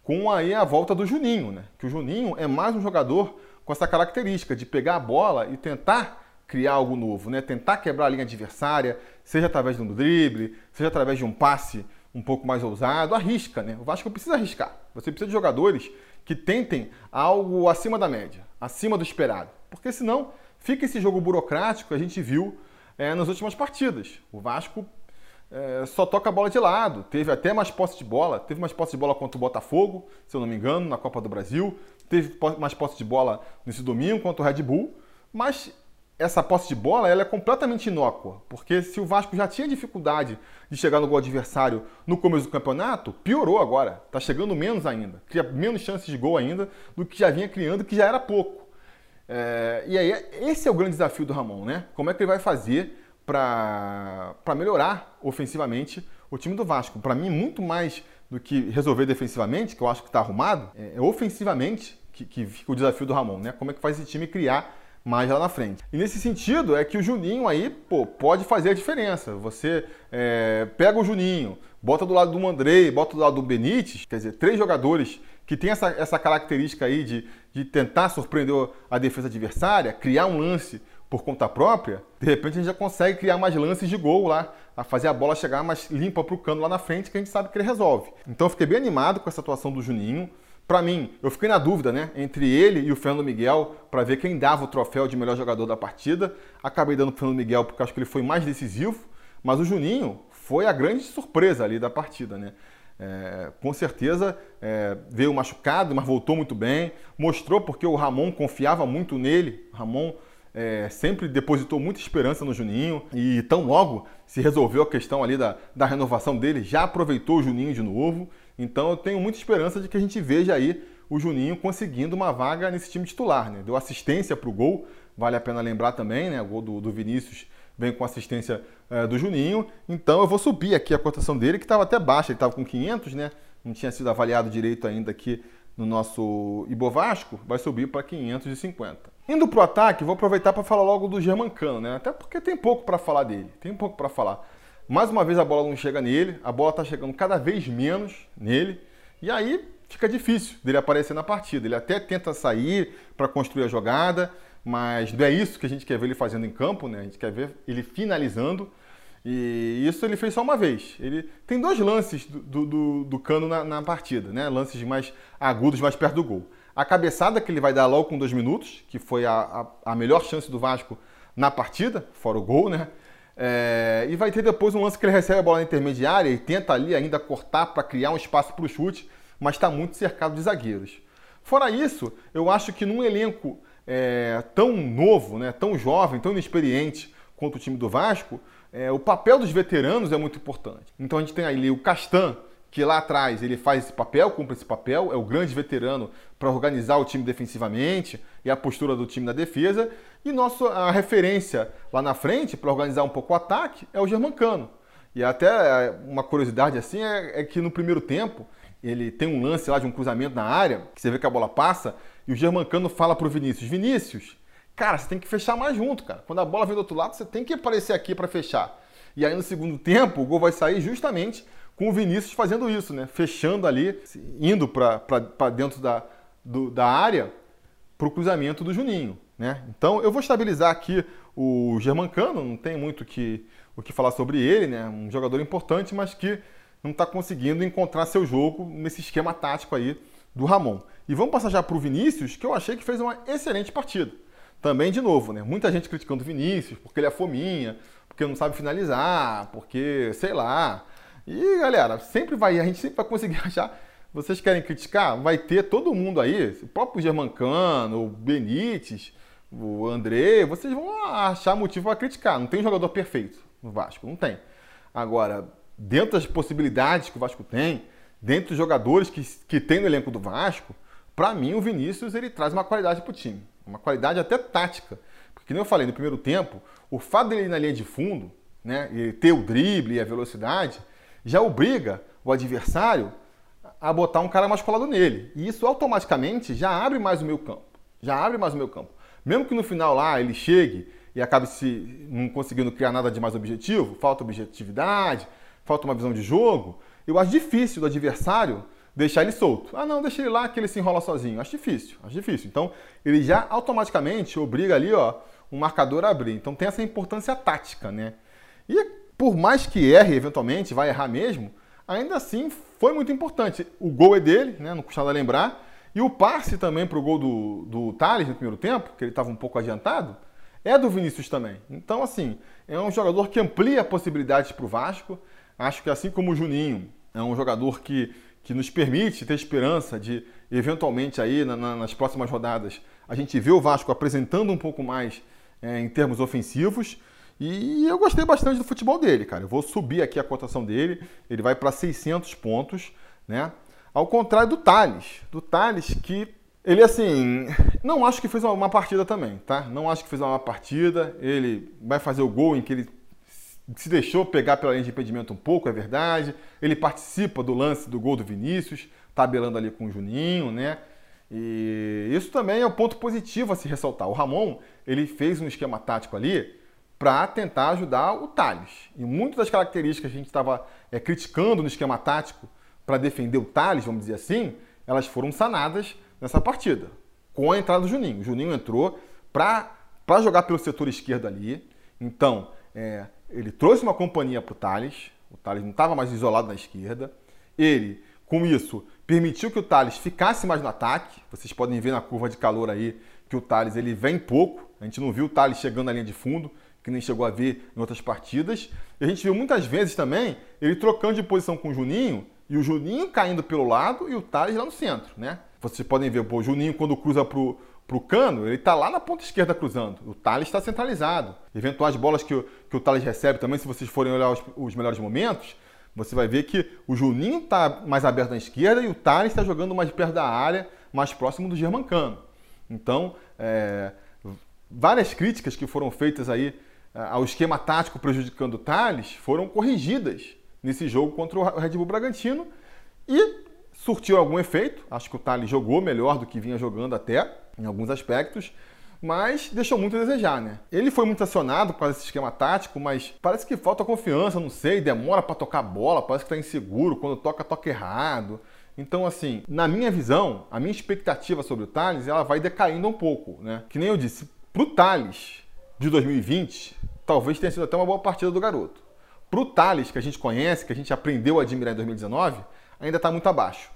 com aí a volta do Juninho, né? Que o Juninho é mais um jogador com essa característica de pegar a bola e tentar criar algo novo, né? Tentar quebrar a linha adversária, seja através de um drible, seja através de um passe um pouco mais ousado, arrisca, né? O Vasco precisa arriscar. Você precisa de jogadores que tentem algo acima da média, acima do esperado. Porque senão fica esse jogo burocrático que a gente viu é, nas últimas partidas. O Vasco é, só toca a bola de lado. Teve até mais posse de bola. Teve mais posse de bola contra o Botafogo, se eu não me engano, na Copa do Brasil. Teve mais posse de bola nesse domingo contra o Red Bull. Mas essa posse de bola ela é completamente inócua, porque se o Vasco já tinha dificuldade de chegar no gol adversário no começo do campeonato, piorou agora. Está chegando menos ainda, cria menos chances de gol ainda do que já vinha criando, que já era pouco. É, e aí, esse é o grande desafio do Ramon, né? Como é que ele vai fazer para melhorar ofensivamente o time do Vasco? Para mim, muito mais do que resolver defensivamente, que eu acho que está arrumado, é, é ofensivamente que, que fica o desafio do Ramon, né? Como é que faz esse time criar mais lá na frente. E nesse sentido é que o Juninho aí pô, pode fazer a diferença. Você é, pega o Juninho, bota do lado do Andrei, bota do lado do Benítez, quer dizer, três jogadores que tem essa, essa característica aí de, de tentar surpreender a defesa adversária, criar um lance por conta própria, de repente a gente já consegue criar mais lances de gol lá, a fazer a bola chegar mais limpa para o cano lá na frente, que a gente sabe que ele resolve. Então eu fiquei bem animado com essa atuação do Juninho. Para mim, eu fiquei na dúvida, né, entre ele e o Fernando Miguel para ver quem dava o troféu de melhor jogador da partida. Acabei dando pro Fernando Miguel porque acho que ele foi mais decisivo, mas o Juninho foi a grande surpresa ali da partida, né? É, com certeza é, veio machucado, mas voltou muito bem. Mostrou porque o Ramon confiava muito nele. O Ramon é, sempre depositou muita esperança no Juninho e tão logo se resolveu a questão ali da, da renovação dele, já aproveitou o Juninho de novo. Então eu tenho muita esperança de que a gente veja aí o Juninho conseguindo uma vaga nesse time titular. Né? Deu assistência para o gol, vale a pena lembrar também, né? O gol do, do Vinícius vem com assistência é, do Juninho. Então eu vou subir aqui a cotação dele, que estava até baixa, ele estava com 500, né? Não tinha sido avaliado direito ainda aqui no nosso Ibovasco, vai subir para 550. Indo para o ataque, vou aproveitar para falar logo do Germancano, né? Até porque tem pouco para falar dele, tem pouco para falar. Mais uma vez a bola não chega nele, a bola está chegando cada vez menos nele, e aí fica difícil dele aparecer na partida. Ele até tenta sair para construir a jogada, mas não é isso que a gente quer ver ele fazendo em campo, né? A gente quer ver ele finalizando. E isso ele fez só uma vez. Ele tem dois lances do, do, do cano na, na, partida, né? Lances mais agudos, mais perto do gol. A cabeçada que ele vai dar logo com dois minutos, que foi a, a, a melhor chance do Vasco na partida, fora o gol, né? É, e vai ter depois um lance que ele recebe a bola na intermediária e tenta ali ainda cortar para criar um espaço para o chute, mas está muito cercado de zagueiros. Fora isso, eu acho que num elenco é, tão novo, né, tão jovem, tão inexperiente quanto o time do Vasco, é, o papel dos veteranos é muito importante. Então a gente tem ali o Castan, que lá atrás ele faz esse papel, cumpre esse papel, é o grande veterano para organizar o time defensivamente e a postura do time na defesa. E nossa a referência lá na frente para organizar um pouco o ataque é o Germancano. E até é, uma curiosidade assim é, é, que no primeiro tempo ele tem um lance lá de um cruzamento na área, que você vê que a bola passa, e o Germancano fala para o Vinícius: Vinícius, cara, você tem que fechar mais junto, cara. Quando a bola vem do outro lado, você tem que aparecer aqui para fechar. E aí no segundo tempo, o gol vai sair justamente com o Vinícius fazendo isso, né? Fechando ali, indo para dentro da, do, da área para o cruzamento do Juninho, né? Então eu vou estabilizar aqui o Germancano, não tem muito que, o que falar sobre ele, né? Um jogador importante, mas que não está conseguindo encontrar seu jogo nesse esquema tático aí do Ramon. E vamos passar já para o Vinícius, que eu achei que fez uma excelente partida. Também, de novo, né? Muita gente criticando o Vinícius, porque ele é fominha, porque não sabe finalizar, porque, sei lá, e galera, sempre vai, a gente sempre vai conseguir achar. Vocês querem criticar? Vai ter todo mundo aí, o próprio Germancano, o Benítez, o André, vocês vão achar motivo para criticar. Não tem jogador perfeito no Vasco, não tem. Agora, dentro das possibilidades que o Vasco tem, dentro dos jogadores que, que tem no elenco do Vasco, para mim o Vinícius ele traz uma qualidade para o time, uma qualidade até tática. Porque, como eu falei no primeiro tempo, o fato dele ir na linha de fundo, né, ter o drible e a velocidade, já obriga o adversário a botar um cara mais colado nele. E isso automaticamente já abre mais o meu campo. Já abre mais o meu campo. Mesmo que no final lá ele chegue e acaba se não conseguindo criar nada de mais objetivo, falta objetividade, falta uma visão de jogo, eu acho difícil do adversário deixar ele solto. Ah, não, deixa ele lá que ele se enrola sozinho. Acho difícil, acho difícil. Então, ele já automaticamente obriga ali, ó, um marcador a abrir. Então tem essa importância tática, né? E por mais que erre eventualmente, vai errar mesmo, ainda assim foi muito importante. O gol é dele, né? Não custa nada lembrar. E o passe também para o gol do, do Thales no primeiro tempo, que ele estava um pouco adiantado, é do Vinícius também. Então, assim, é um jogador que amplia possibilidades para o Vasco. Acho que assim como o Juninho, é um jogador que, que nos permite ter esperança de, eventualmente, aí na, na, nas próximas rodadas, a gente ver o Vasco apresentando um pouco mais é, em termos ofensivos. E eu gostei bastante do futebol dele, cara. Eu vou subir aqui a cotação dele. Ele vai para 600 pontos, né? Ao contrário do Thales. Do Thales que ele, assim, não acho que fez uma partida também, tá? Não acho que fez uma partida. Ele vai fazer o gol em que ele se deixou pegar pela linha de impedimento um pouco, é verdade. Ele participa do lance do gol do Vinícius, tabelando ali com o Juninho, né? E isso também é um ponto positivo a se ressaltar. O Ramon, ele fez um esquema tático ali para tentar ajudar o Thales. E muitas das características que a gente estava é, criticando no esquema tático para defender o Thales, vamos dizer assim, elas foram sanadas nessa partida, com a entrada do Juninho. O Juninho entrou para jogar pelo setor esquerdo ali. Então, é, ele trouxe uma companhia para o Thales. O Thales não estava mais isolado na esquerda. Ele, com isso, permitiu que o Thales ficasse mais no ataque. Vocês podem ver na curva de calor aí que o Thales ele vem pouco. A gente não viu o Thales chegando na linha de fundo, que nem chegou a ver em outras partidas. E a gente viu muitas vezes também ele trocando de posição com o Juninho e o Juninho caindo pelo lado e o Thales lá no centro, né? Vocês podem ver, pô, o Juninho quando cruza pro, pro cano, ele está lá na ponta esquerda cruzando. O Thales está centralizado. Eventuais bolas que, que o Thales recebe também, se vocês forem olhar os, os melhores momentos, você vai ver que o Juninho está mais aberto na esquerda e o Thales está jogando mais perto da área, mais próximo do Germancano. Então, é, várias críticas que foram feitas aí ao esquema tático prejudicando o Thales foram corrigidas nesse jogo contra o Red Bull Bragantino e surtiu algum efeito. Acho que o Thales jogou melhor do que vinha jogando até, em alguns aspectos mas deixou muito a desejar, né? Ele foi muito acionado com esse esquema tático, mas parece que falta confiança, não sei, demora para tocar a bola, parece que tá inseguro, quando toca, toca errado. Então, assim, na minha visão, a minha expectativa sobre o Thales, ela vai decaindo um pouco, né? Que nem eu disse, pro Thales de 2020, talvez tenha sido até uma boa partida do garoto. Pro Thales, que a gente conhece, que a gente aprendeu a admirar em 2019, ainda está muito abaixo.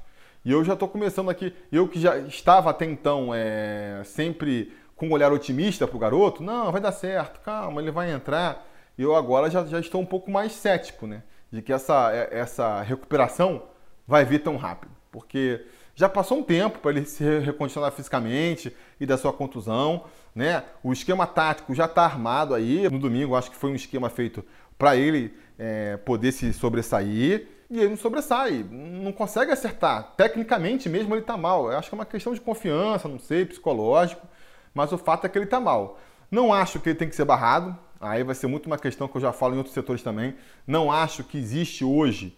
E eu já estou começando aqui, eu que já estava até então é, sempre com um olhar otimista para o garoto, não, vai dar certo, calma, ele vai entrar. Eu agora já, já estou um pouco mais cético, né? De que essa, é, essa recuperação vai vir tão rápido. Porque já passou um tempo para ele se recondicionar fisicamente e da sua contusão, né? O esquema tático já está armado aí. No domingo, acho que foi um esquema feito para ele é, poder se sobressair. E ele não sobressai, não consegue acertar. Tecnicamente mesmo ele está mal. Eu acho que é uma questão de confiança, não sei, psicológico mas o fato é que ele está mal. Não acho que ele tem que ser barrado, aí vai ser muito uma questão que eu já falo em outros setores também. Não acho que existe hoje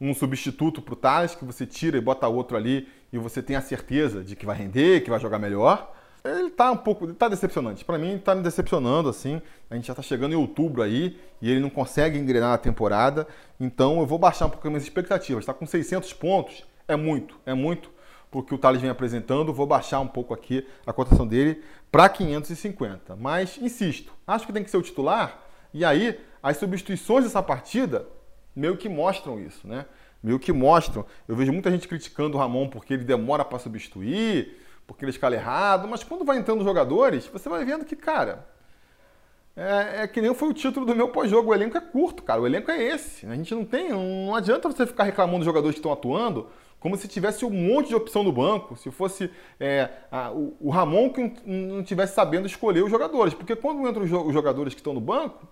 um substituto para o Thales, que você tira e bota outro ali e você tem a certeza de que vai render, que vai jogar melhor. Ele está um pouco, está decepcionante. Para mim, está me decepcionando assim. A gente já está chegando em outubro aí e ele não consegue engrenar a temporada. Então, eu vou baixar um pouco as minhas expectativas. Está com 600 pontos, é muito, é muito porque o Thales vem apresentando. Vou baixar um pouco aqui a cotação dele para 550. Mas, insisto, acho que tem que ser o titular. E aí, as substituições dessa partida meio que mostram isso, né? Meio que mostram. Eu vejo muita gente criticando o Ramon porque ele demora para substituir, porque ele escala errado. Mas quando vai entrando jogadores, você vai vendo que, cara, é, é, que nem foi o título do meu pós-jogo. O elenco é curto, cara. O elenco é esse. A gente não tem. Não adianta você ficar reclamando dos jogadores que estão atuando como se tivesse um monte de opção no banco, se fosse é, a, o, o, Ramon que não tivesse sabendo escolher os jogadores. Porque quando entram os, os, jogadores que estão no banco,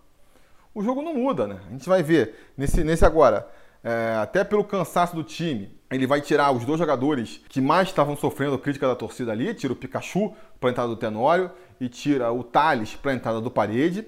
o jogo não muda, né? A gente vai ver nesse, nesse agora, é, até pelo cansaço do time, ele vai tirar os dois jogadores que mais estavam sofrendo crítica da torcida ali, tira o Pikachu para a entrada do Tenório e tira o Thales para a entrada do Parede.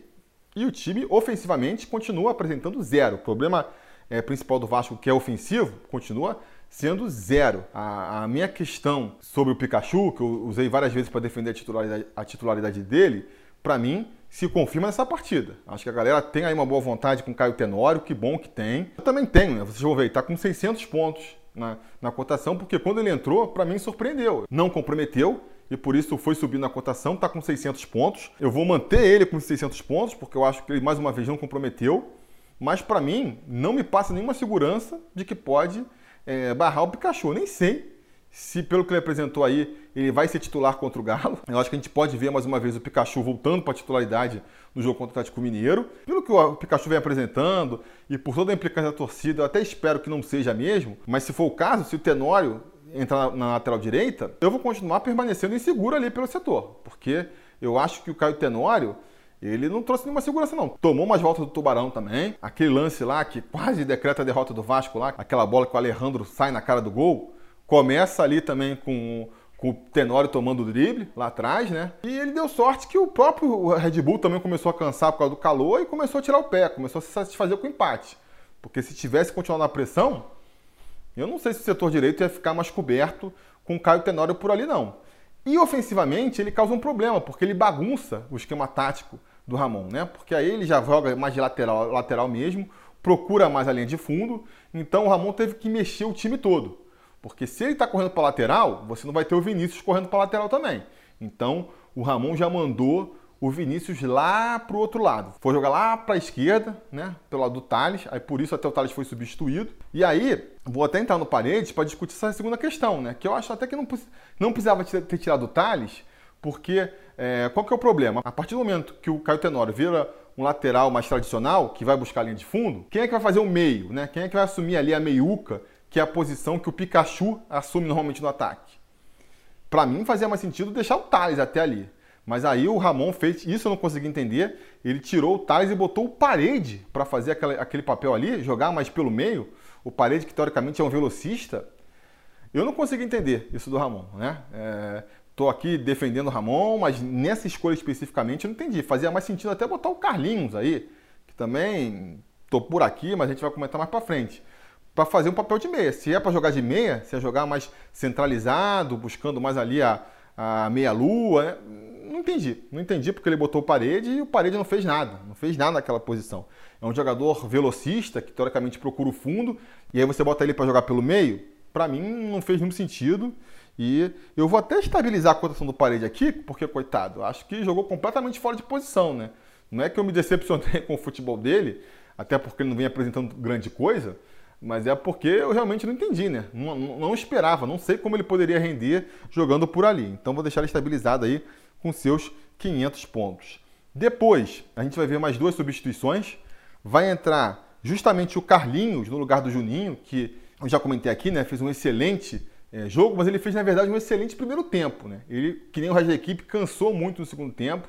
E o time, ofensivamente, continua apresentando zero. O problema é, principal do Vasco, que é ofensivo, continua sendo zero. A, a, minha questão sobre o Pikachu, que eu usei várias vezes para defender a titularidade, a titularidade dele, para mim, se confirma nessa partida. Acho que a galera tem aí uma boa vontade com o Caio Tenório, que bom que tem. Eu também tenho, né? Vocês vão ver, ele tá com 600 pontos na, na cotação, porque quando ele entrou, para mim surpreendeu. Não comprometeu, e por isso foi subindo na cotação, está com 600 pontos. Eu vou manter ele com 600 pontos, porque eu acho que ele mais uma vez não comprometeu. Mas para mim, não me passa nenhuma segurança de que pode é, barrar o Pikachu. Nem sei se, pelo que ele apresentou aí, ele vai ser titular contra o Galo. Eu acho que a gente pode ver mais uma vez o Pikachu voltando para a titularidade no jogo contra o Atlético Mineiro. Pelo que o Pikachu vem apresentando e por toda a implicância da torcida, eu até espero que não seja mesmo. Mas se for o caso, se o Tenório entrar na lateral direita, eu vou continuar permanecendo inseguro ali pelo setor, porque eu acho que o Caio Tenório ele não trouxe nenhuma segurança, não. Tomou umas voltas do Tubarão também. Aquele lance lá que quase decreta a derrota do Vasco lá, aquela bola que o Alejandro sai na cara do gol. Começa ali também com, com o Tenório tomando o drible lá atrás, né? E ele deu sorte que o próprio Red Bull também começou a cansar por causa do calor e começou a tirar o pé, começou a se satisfazer com o empate. Porque se tivesse continuado na pressão, eu não sei se o setor direito ia ficar mais coberto com o Caio Tenório por ali, não. E ofensivamente ele causa um problema, porque ele bagunça o esquema tático do Ramon, né? Porque aí ele já joga mais de lateral, lateral mesmo, procura mais a linha de fundo, então o Ramon teve que mexer o time todo. Porque se ele está correndo para lateral, você não vai ter o Vinícius correndo para lateral também. Então o Ramon já mandou o Vinícius lá para o outro lado. Foi jogar lá para a esquerda, né? Pelo lado do Thales. Aí por isso até o Thales foi substituído. E aí, vou até entrar no Paredes para discutir essa segunda questão, né? Que eu acho até que não, não precisava ter tirado o Thales, porque é, qual que é o problema? A partir do momento que o Caio Tenório vira um lateral mais tradicional, que vai buscar a linha de fundo, quem é que vai fazer o meio, né? Quem é que vai assumir ali a meiuca, que é a posição que o Pikachu assume normalmente no ataque? Para mim fazia mais sentido deixar o Thales até ali. Mas aí o Ramon fez, isso eu não consegui entender, ele tirou o Thales e botou o Parede para fazer aquele, aquele papel ali, jogar mais pelo meio. O Parede, que teoricamente é um velocista. Eu não consegui entender isso do Ramon, né? É, aqui defendendo o Ramon, mas nessa escolha especificamente eu não entendi. Fazia mais sentido até botar o Carlinhos aí, que também estou por aqui, mas a gente vai comentar mais para frente. Para fazer um papel de meia. Se é para jogar de meia, se é jogar mais centralizado, buscando mais ali a, a meia-lua, né? não entendi. Não entendi porque ele botou o parede e o parede não fez nada. Não fez nada naquela posição. É um jogador velocista que teoricamente procura o fundo e aí você bota ele para jogar pelo meio. Para mim não fez nenhum sentido. E eu vou até estabilizar a cotação do parede aqui, porque, coitado, acho que jogou completamente fora de posição, né? Não é que eu me decepcionei com o futebol dele, até porque ele não vem apresentando grande coisa, mas é porque eu realmente não entendi, né? Não, não, esperava, não sei como ele poderia render jogando por ali. Então vou deixar ele estabilizado aí com seus 500 pontos. Depois, a gente vai ver mais duas substituições. Vai entrar justamente o Carlinhos no lugar do Juninho, que eu já comentei aqui, né? Fez um excelente é, jogo, mas ele fez, na verdade, um excelente primeiro tempo, né? Ele, que nem o resto da equipe, cansou muito no segundo tempo.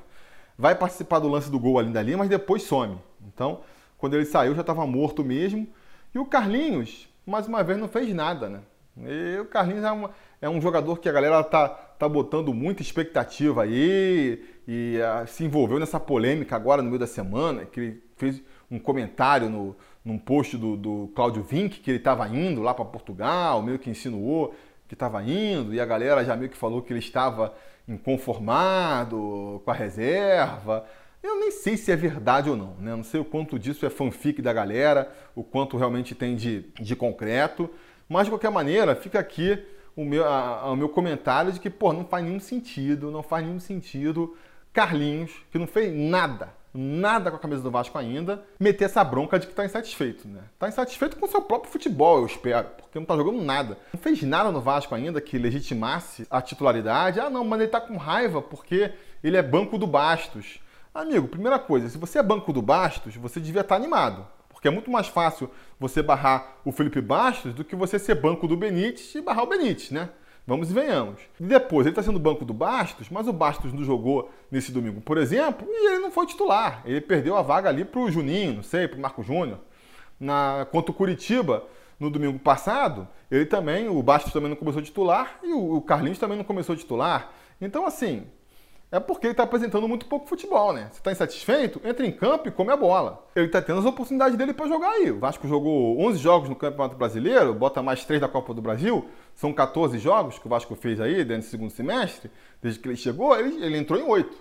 Vai participar do lance do gol ali dali, mas depois some. Então, quando ele saiu, já estava morto mesmo. E o Carlinhos, mais uma vez, não fez nada, né? E o Carlinhos é, uma, é um jogador que a galera tá, tá botando muita expectativa aí e uh, se envolveu nessa polêmica agora no meio da semana, que ele fez um comentário no, num post do, do Cláudio Vinck que ele estava indo lá para Portugal, meio que insinuou que estava indo, e a galera já meio que falou que ele estava inconformado com a reserva. Eu nem sei se é verdade ou não, né? Não sei o quanto disso é fanfic da galera, o quanto realmente tem de, de concreto. Mas, de qualquer maneira, fica aqui o meu, a, o meu comentário de que, pô, não faz nenhum sentido, não faz nenhum sentido Carlinhos, que não fez nada, nada com a camisa do Vasco ainda, meter essa bronca de que tá insatisfeito, né? Tá insatisfeito com o seu próprio futebol, eu espero, porque não tá jogando nada. Não fez nada no Vasco ainda que legitimasse a titularidade. Ah, não, mas ele tá com raiva porque ele é banco do Bastos. Amigo, primeira coisa, se você é banco do Bastos, você devia estar tá animado. Porque é muito mais fácil você barrar o Felipe Bastos do que você ser banco do Benítez e barrar o Benítez, né? Vamos e venhamos. E depois, ele está sendo banco do Bastos, mas o Bastos não jogou nesse domingo, por exemplo, e ele não foi titular. Ele perdeu a vaga ali para o Juninho, não sei, para o Marco Júnior. Na, contra o Curitiba, no domingo passado, ele também, o Bastos também não começou titular e o, o Carlinhos também não começou titular. Então, assim, é porque ele está apresentando muito pouco futebol, né? Você está insatisfeito? Entra em campo e come a bola. Ele está tendo as oportunidades dele para jogar aí. O Vasco jogou 11 jogos no Campeonato Brasileiro, bota mais 3 da Copa do Brasil. São 14 jogos que o Vasco fez aí dentro do segundo semestre. Desde que ele chegou, ele, ele entrou em 8.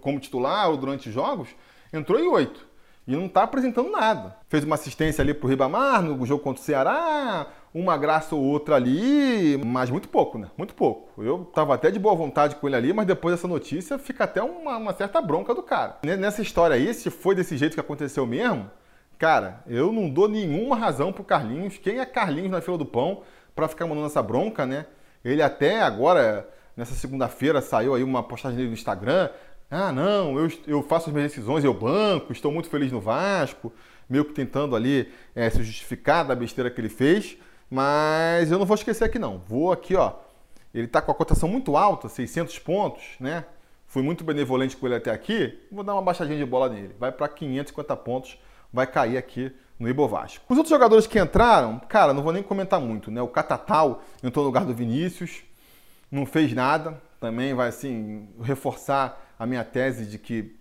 como titular ou durante jogos, entrou em oito. E não está apresentando nada. Fez uma assistência ali pro Ribamar no jogo contra o Ceará, uma graça ou outra ali, mas muito pouco, né? Muito pouco. Eu tava até de boa vontade com ele ali, mas depois dessa notícia fica até uma, uma certa bronca do cara. Nessa história aí, se foi desse jeito que aconteceu mesmo, cara, eu não dou nenhuma razão pro Carlinhos. Quem é Carlinhos na fila do pão para ficar mandando essa bronca, né? Ele até agora, nessa segunda-feira, saiu aí uma postagem dele no Instagram ah, não, eu, eu faço as minhas decisões, eu banco, estou muito feliz no Vasco, meio que tentando ali é, se justificar da besteira que ele fez, mas eu não vou esquecer aqui não. Vou aqui, ó, ele está com a cotação muito alta, 600 pontos, né? Fui muito benevolente com ele até aqui, vou dar uma baixadinha de bola nele. Vai para 550 pontos, vai cair aqui no Ibovasco. Os outros jogadores que entraram, cara, não vou nem comentar muito, né? O Catatal entrou no lugar do Vinícius, não fez nada, também vai assim reforçar a minha tese de que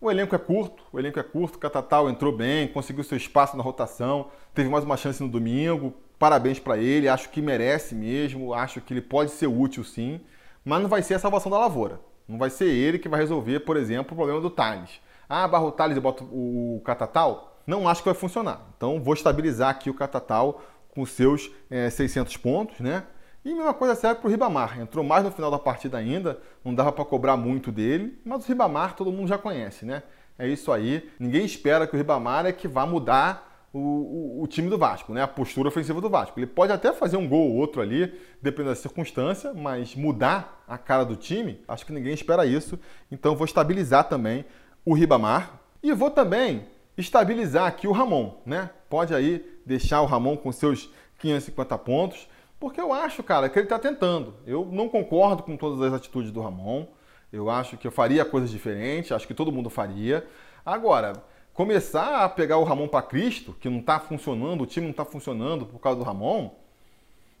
o elenco é curto, o elenco é curto, o Catatal entrou bem, conseguiu seu espaço na rotação, teve mais uma chance no domingo, parabéns para ele, acho que merece mesmo, acho que ele pode ser útil sim, mas não vai ser a salvação da lavoura. Não vai ser ele que vai resolver, por exemplo, o problema do Thales. Ah, barra o Thales e bota o Catatal? Não acho que vai funcionar. Então vou estabilizar aqui o Catatal com seus é, eh, 600 pontos, né? E a mesma coisa serve para o Ribamar. Entrou mais no final da partida ainda, não dava para cobrar muito dele, mas o Ribamar todo mundo já conhece, né? É isso aí. Ninguém espera que o Ribamar é que vá mudar o, o, o, time do Vasco, né? A postura ofensiva do Vasco. Ele pode até fazer um gol ou outro ali, dependendo da circunstância, mas mudar a cara do time, acho que ninguém espera isso. Então vou estabilizar também o Ribamar e vou também estabilizar aqui o Ramon, né? Pode aí deixar o Ramon com seus 550 pontos. Porque eu acho, cara, que ele está tentando. Eu não concordo com todas as atitudes do Ramon. Eu acho que eu faria coisas diferentes, acho que todo mundo faria. Agora, começar a pegar o Ramon para Cristo, que não está funcionando, o time não está funcionando por causa do Ramon,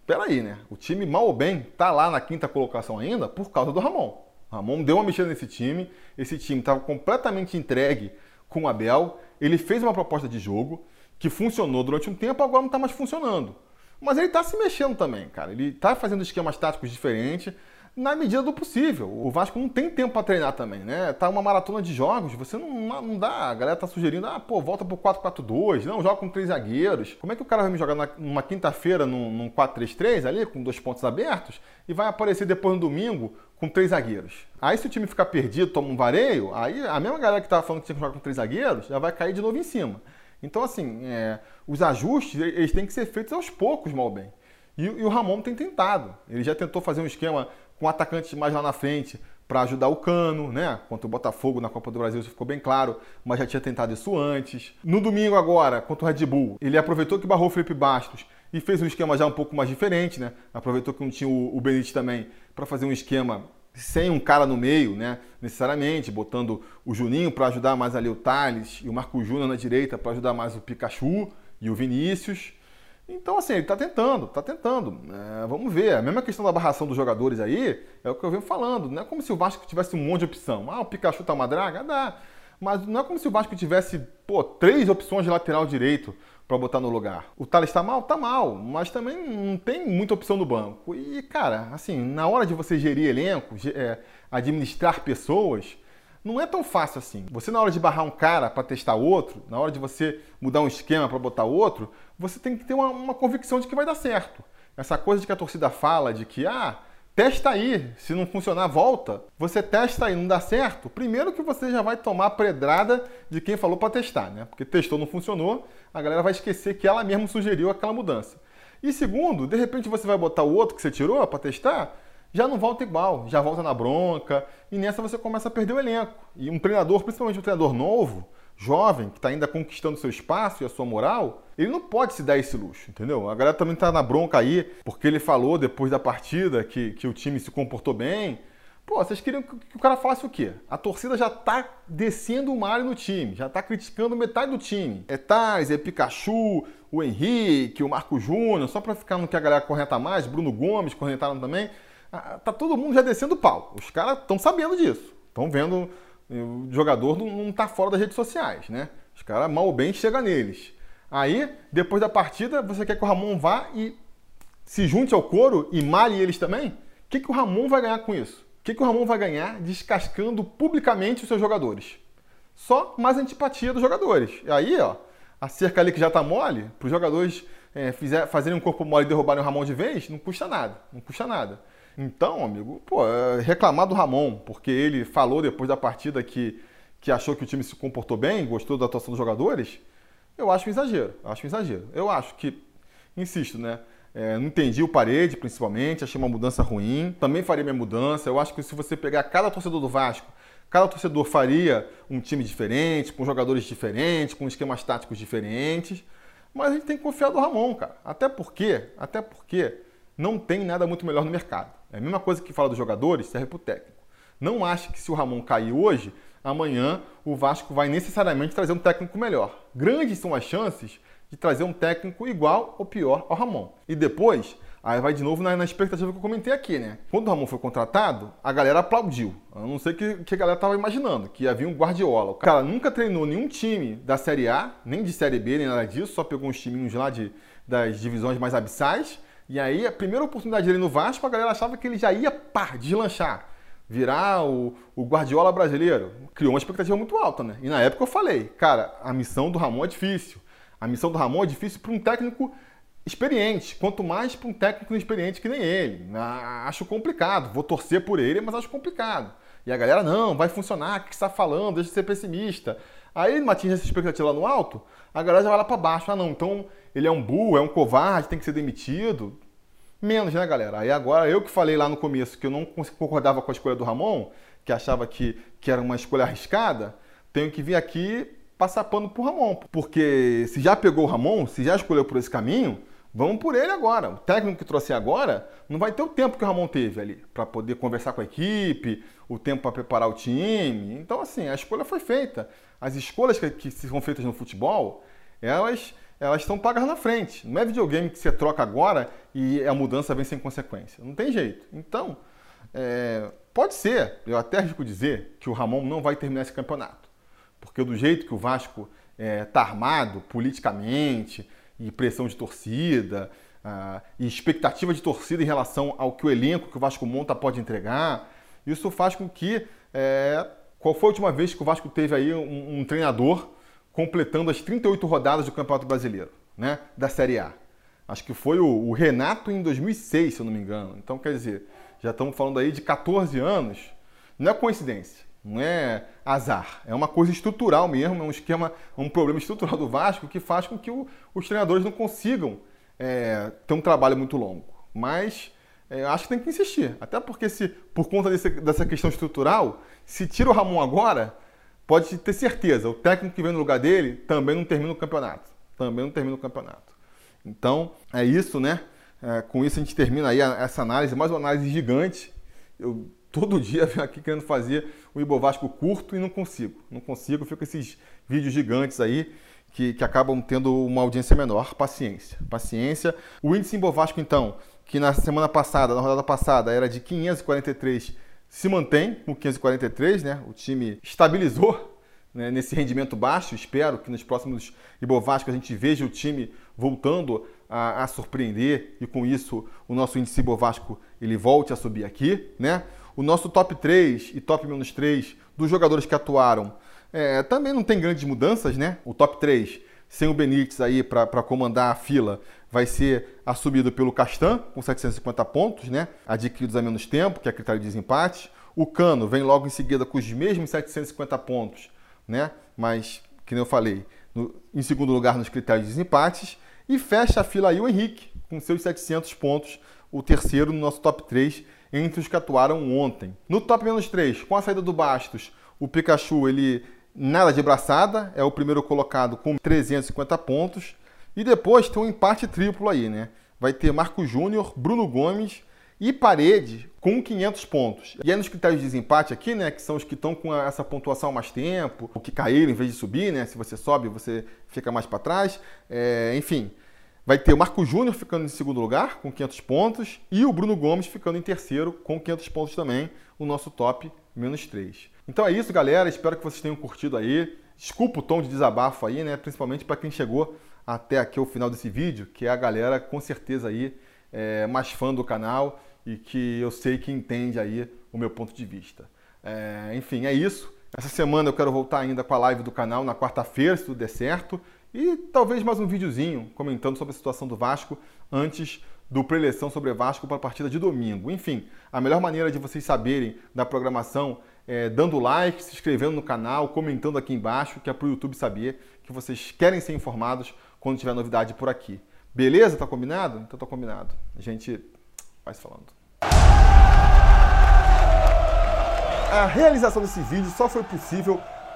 peraí, né? O time, mal ou bem, está lá na quinta colocação ainda por causa do Ramon. O Ramon deu uma mexida nesse time, esse time estava completamente entregue com o Abel, ele fez uma proposta de jogo que funcionou durante um tempo, agora não está mais funcionando. Mas ele está se mexendo também, cara. Ele está fazendo esquemas táticos diferentes na medida do possível. O Vasco não tem tempo para treinar também, né? Tá uma maratona de jogos, você não, não dá. A galera tá sugerindo, ah, pô, volta pro 4-4-2, não, joga com três zagueiros. Como é que o cara vai me jogar na, numa quinta-feira num, num 4-3-3 ali, com dois pontos abertos, e vai aparecer depois no domingo com três zagueiros? Aí se o time ficar perdido, toma um vareio, aí a mesma galera que tava falando que tinha que jogar com três zagueiros já vai cair de novo em cima. Então, assim, é, os ajustes eles têm que ser feitos aos poucos, mal bem. E, e, o Ramon tem tentado. Ele já tentou fazer um esquema com atacantes mais lá na frente para ajudar o Cano, né? Contra o Botafogo na Copa do Brasil, isso ficou bem claro, mas já tinha tentado isso antes. No domingo agora, contra o Red Bull, ele aproveitou que barrou o Felipe Bastos e fez um esquema já um pouco mais diferente, né? Aproveitou que não tinha o, Benítez também para fazer um esquema sem um cara no meio, né? Necessariamente, botando o Juninho para ajudar mais ali o Thales e o Marco Júnior na direita para ajudar mais o Pikachu e o Vinícius. Então, assim, ele está tentando, está tentando. É, vamos ver. A mesma questão da barração dos jogadores aí é o que eu venho falando. Não é como se o Vasco tivesse um monte de opção. Ah, o Pikachu tá uma draga? Dá. Mas não é como se o Vasco tivesse, pô, três opções de lateral direito para botar no lugar. O Thales está mal? Tá mal, mas também não tem muita opção no banco. E, cara, assim, na hora de você gerir elenco, é, administrar pessoas, não é tão fácil assim. Você, na hora de barrar um cara para testar outro, na hora de você mudar um esquema para botar outro, você tem que ter uma, uma convicção de que vai dar certo. Essa coisa de que a torcida fala de que, ah, Testa aí, se não funcionar, volta. Você testa aí, não dá certo. Primeiro que você já vai tomar a pedrada de quem falou para testar, né? Porque testou, não funcionou, a galera vai esquecer que ela mesma sugeriu aquela mudança. E segundo, de repente você vai botar o outro que você tirou para testar, já não volta igual, já volta na bronca, e nessa você começa a perder o elenco. E um treinador, principalmente um treinador novo, jovem, que está ainda conquistando seu espaço e a sua moral, ele não pode se dar esse luxo, entendeu? A galera também está na bronca aí, porque ele falou depois da partida que, que o time se comportou bem. Pô, vocês queriam que, o cara falasse o quê? A torcida já está descendo o malho no time, já está criticando metade do time. É Tais, é Pikachu, o Henrique, o Marco Júnior, só para ficar no que a galera correta mais, Bruno Gomes corretaram também. Ah, tá todo mundo já descendo o pau. Os caras estão sabendo disso. Estão vendo o jogador não está fora das redes sociais, né? Os caras mal ou bem chegam neles. Aí, depois da partida, você quer que o Ramon vá e se junte ao coro e malhe eles também? O que, que o Ramon vai ganhar com isso? que, que o Ramon vai ganhar descascando publicamente os seus jogadores? Só mais antipatia dos jogadores. E aí, ó, a cerca ali que já tá mole, para os jogadores é, fizer, fazerem um corpo mole e derrubarem o Ramon de vez, não custa nada. Não custa nada. Então, amigo, pô, é reclamar do Ramon, porque ele falou depois da partida que, que achou que o time se comportou bem, gostou da atuação dos jogadores, eu acho um exagero. Acho um exagero. Eu acho que, insisto, né? É, não entendi o parede, principalmente, achei uma mudança ruim. Também faria minha mudança. Eu acho que se você pegar cada torcedor do Vasco, cada torcedor faria um time diferente, com jogadores diferentes, com esquemas táticos diferentes. Mas a gente tem que confiar do Ramon, cara. Até porque, até porque não tem nada muito melhor no mercado. É a mesma coisa que fala dos jogadores, serve para o técnico. Não ache que se o Ramon cair hoje, amanhã o Vasco vai necessariamente trazer um técnico melhor. Grandes são as chances de trazer um técnico igual ou pior ao Ramon. E depois, aí vai de novo na, na expectativa que eu comentei aqui, né? Quando o Ramon foi contratado, a galera aplaudiu. Eu não sei o que, que a galera estava imaginando, que havia um Guardiola. O cara nunca treinou nenhum time da Série A, nem de Série B, nem nada disso, só pegou uns timinhos lá de, das divisões mais abissais. E aí, a primeira oportunidade dele no Vasco, a galera achava que ele já ia, pá, deslanchar virar o, o, Guardiola brasileiro. Criou uma expectativa muito alta, né? E na época eu falei, cara, a missão do Ramon é difícil. A missão do Ramon é difícil para um técnico experiente, quanto mais para um técnico inexperiente que nem ele. Acho complicado, vou torcer por ele, mas acho complicado. E a galera, não, vai funcionar, o que você está falando, deixa de ser pessimista. Aí ele atinge essa expectativa lá no alto, a galera já vai lá para baixo. Ah, não, então ele é um burro, é um covarde, tem que ser demitido. Menos, né, galera? Aí agora eu que falei lá no começo que eu não concordava com a escolha do Ramon, que achava que, que era uma escolha arriscada, tenho que vir aqui passar pano pro Ramon. Porque se já pegou o Ramon, se já escolheu por esse caminho, vamos por ele agora. O técnico que trouxe agora não vai ter o tempo que o Ramon teve ali para poder conversar com a equipe, o tempo para preparar o time. Então, assim, a escolha foi feita. As escolhas que, que são feitas no futebol, elas elas estão pagas na frente. Não é videogame que você troca agora e a mudança vem sem consequência. Não tem jeito. Então, é, pode ser, eu até arrisco dizer, que o Ramon não vai terminar esse campeonato. Porque do jeito que o Vasco está é, tá armado politicamente, e pressão de torcida, uh, e expectativa de torcida em relação ao que o elenco que o Vasco monta pode entregar, isso faz com que. É, qual foi a última vez que o Vasco teve aí um, um treinador completando as 38 rodadas do Campeonato Brasileiro, né, da Série A? Acho que foi o, o Renato em 2006, se eu não me engano. Então, quer dizer, já estamos falando aí de 14 anos. Não é coincidência não é azar, é uma coisa estrutural mesmo, é um esquema, um problema estrutural do Vasco que faz com que o, os treinadores não consigam é, ter um trabalho muito longo. Mas é, acho que tem que insistir, até porque se por conta desse, dessa questão estrutural, se tira o Ramon agora, pode ter certeza, o técnico que vem no lugar dele também não termina o campeonato, também não termina o campeonato. Então é isso, né? É, com isso a gente termina aí essa análise, mais uma análise gigante. Eu todo dia venho aqui querendo fazer o Ibovasco curto e não consigo. Não consigo, fico com esses vídeos gigantes aí que, que acabam tendo uma audiência menor. Paciência, paciência. O índice Ibovasco, então, que na semana passada, na rodada passada, era de 543, se mantém com 543, né? O time estabilizou né, nesse rendimento baixo. Espero que nos próximos Ibovasco a gente veja o time voltando a, a surpreender e com isso o nosso índice Ibovasco ele volte a subir aqui, né? O nosso top 3 e top menos 3 dos jogadores que atuaram é, também não tem grandes mudanças, né? O top 3, sem o Benítez aí para comandar a fila, vai ser assumido pelo Castan, com 750 pontos, né? Adquiridos a menos tempo, que é critério de desempate. O Cano vem logo em seguida com os mesmos 750 pontos, né? Mas, que nem eu falei, no, em segundo lugar nos critérios de desempates. E fecha a fila aí o Henrique, com seus 700 pontos, o terceiro no nosso top 3 entre os que atuaram ontem. No top menos 3, com a saída do Bastos, o Pikachu ele nada de braçada, é o primeiro colocado com 350 pontos. E depois tem um empate triplo aí, né? Vai ter Marco Júnior, Bruno Gomes e Parede com 500 pontos. E aí nos critérios de desempate aqui, né, que são os que estão com essa pontuação mais tempo, o que caíram em vez de subir, né? Se você sobe, você fica mais para trás. É, enfim, Vai ter o Marco Júnior ficando em segundo lugar, com 500 pontos, e o Bruno Gomes ficando em terceiro, com 500 pontos também, o nosso top menos 3. Então é isso, galera. Espero que vocês tenham curtido aí. Desculpa o tom de desabafo aí, né? Principalmente para quem chegou até aqui o final desse vídeo, que é a galera com certeza aí é, mais fã do canal e que eu sei que entende aí o meu ponto de vista. É, enfim, é isso. Essa semana eu quero voltar ainda com a live do canal na quarta-feira, se tudo der certo. E talvez mais um videozinho comentando sobre a situação do Vasco antes do preleção sobre Vasco para a partida de domingo. Enfim, a melhor maneira de vocês saberem da programação é dando like, se inscrevendo no canal, comentando aqui embaixo, que é para o YouTube saber que vocês querem ser informados quando tiver novidade por aqui. Beleza? Tá combinado? Então tá combinado. A gente vai se falando. A realização desse vídeo só foi possível